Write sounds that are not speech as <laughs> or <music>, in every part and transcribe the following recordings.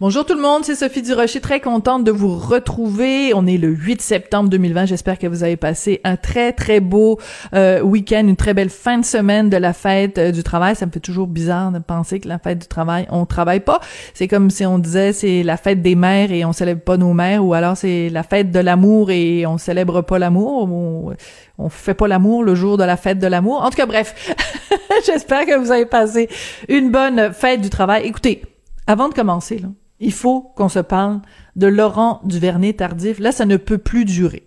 Bonjour tout le monde, c'est Sophie Durocher, très contente de vous retrouver. On est le 8 septembre 2020. J'espère que vous avez passé un très très beau euh, week-end, une très belle fin de semaine de la fête euh, du travail. Ça me fait toujours bizarre de penser que la fête du travail, on travaille pas. C'est comme si on disait c'est la fête des mères et on célèbre pas nos mères, ou alors c'est la fête de l'amour et on célèbre pas l'amour. On, on fait pas l'amour le jour de la fête de l'amour. En tout cas, bref, <laughs> j'espère que vous avez passé une bonne fête du travail. Écoutez, avant de commencer il faut qu'on se parle de Laurent Duvernay-Tardif. Là, ça ne peut plus durer.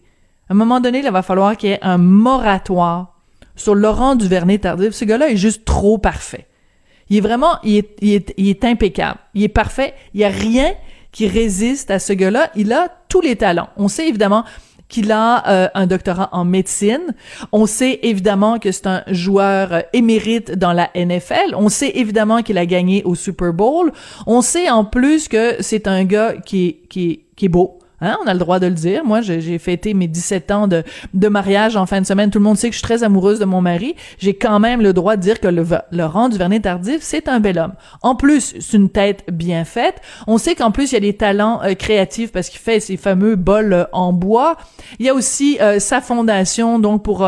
À un moment donné, il va falloir qu'il y ait un moratoire sur Laurent Duvernay-Tardif. Ce gars-là est juste trop parfait. Il est vraiment, il est, il est, impeccable. Il est parfait. Il y a rien qui résiste à ce gars-là. Il a tous les talents. On sait évidemment qu'il a euh, un doctorat en médecine. On sait évidemment que c'est un joueur euh, émérite dans la NFL. On sait évidemment qu'il a gagné au Super Bowl. On sait en plus que c'est un gars qui qui qui est beau. Hein, on a le droit de le dire. Moi, j'ai fêté mes 17 ans de, mariage en fin de semaine. Tout le monde sait que je suis très amoureuse de mon mari. J'ai quand même le droit de dire que le, Laurent Duvernay-Tardif, c'est un bel homme. En plus, c'est une tête bien faite. On sait qu'en plus, il y a des talents euh, créatifs parce qu'il fait ses fameux bols euh, en bois. Il y a aussi euh, sa fondation, donc pour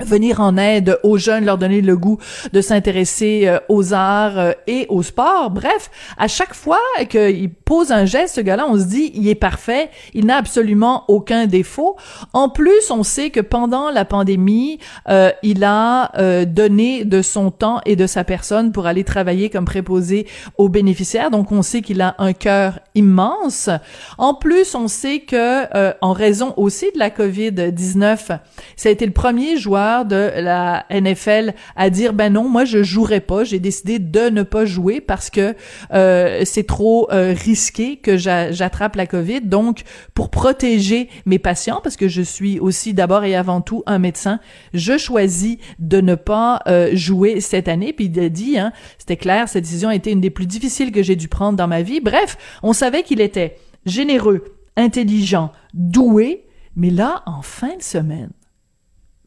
venir en aide aux jeunes, leur donner le goût de s'intéresser euh, aux arts euh, et au sport. Bref, à chaque fois qu'il pose un geste, ce gars-là, on se dit, il est parfait, il n'a absolument aucun défaut. En plus, on sait que pendant la pandémie, euh, il a donné de son temps et de sa personne pour aller travailler comme préposé aux bénéficiaires. Donc, on sait qu'il a un cœur immense. En plus, on sait que, en raison aussi de la COVID-19, ça a été le premier joueur de la NFL à dire ben non, moi je jouerai pas, j'ai décidé de ne pas jouer parce que euh, c'est trop euh, risqué que j'attrape la Covid. Donc pour protéger mes patients parce que je suis aussi d'abord et avant tout un médecin, je choisis de ne pas euh, jouer cette année. Puis il a dit, hein, c'était clair, cette décision a été une des plus difficiles que j'ai dû prendre dans ma vie. Bref, on savait qu'il était généreux, intelligent, doué, mais là, en fin de semaine,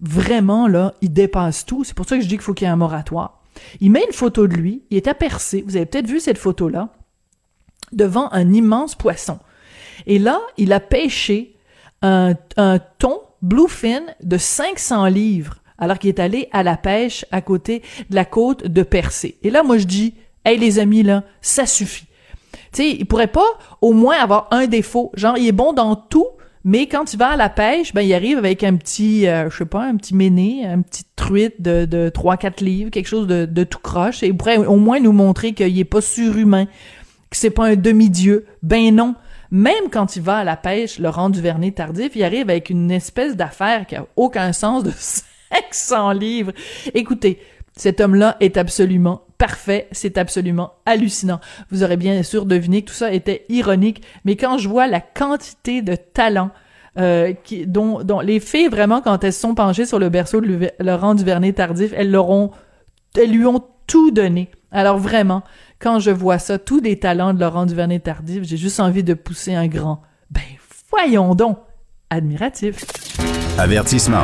vraiment, là, il dépasse tout. C'est pour ça que je dis qu'il faut qu'il y ait un moratoire. Il met une photo de lui, il est apercé, vous avez peut-être vu cette photo-là, devant un immense poisson. Et là, il a pêché un, un thon bluefin de 500 livres, alors qu'il est allé à la pêche à côté de la côte de Percé. Et là, moi, je dis, hey, les amis, là, ça suffit. Tu sais, il pourrait pas au moins avoir un défaut. Genre, il est bon dans tout, mais quand tu vas à la pêche, ben il arrive avec un petit, euh, je sais pas, un petit méné, un petit truite de, de 3-4 livres, quelque chose de, tout croche, et il pourrait au moins nous montrer qu'il est pas surhumain, que c'est pas un demi-dieu. Ben non. Même quand il va à la pêche, Laurent Duvernay tardif, il arrive avec une espèce d'affaire qui a aucun sens de <laughs> 500 livres. Écoutez, cet homme-là est absolument parfait, c'est absolument hallucinant. Vous aurez bien sûr deviné que tout ça était ironique, mais quand je vois la quantité de talent euh, dont, dont les filles vraiment quand elles sont penchées sur le berceau de Laurent Duvernay tardif, elles l'auront, elles lui ont tout donné. Alors vraiment, quand je vois ça, tous les talents de Laurent Duvernay tardif, j'ai juste envie de pousser un grand. Ben voyons donc, admiratif. Avertissement.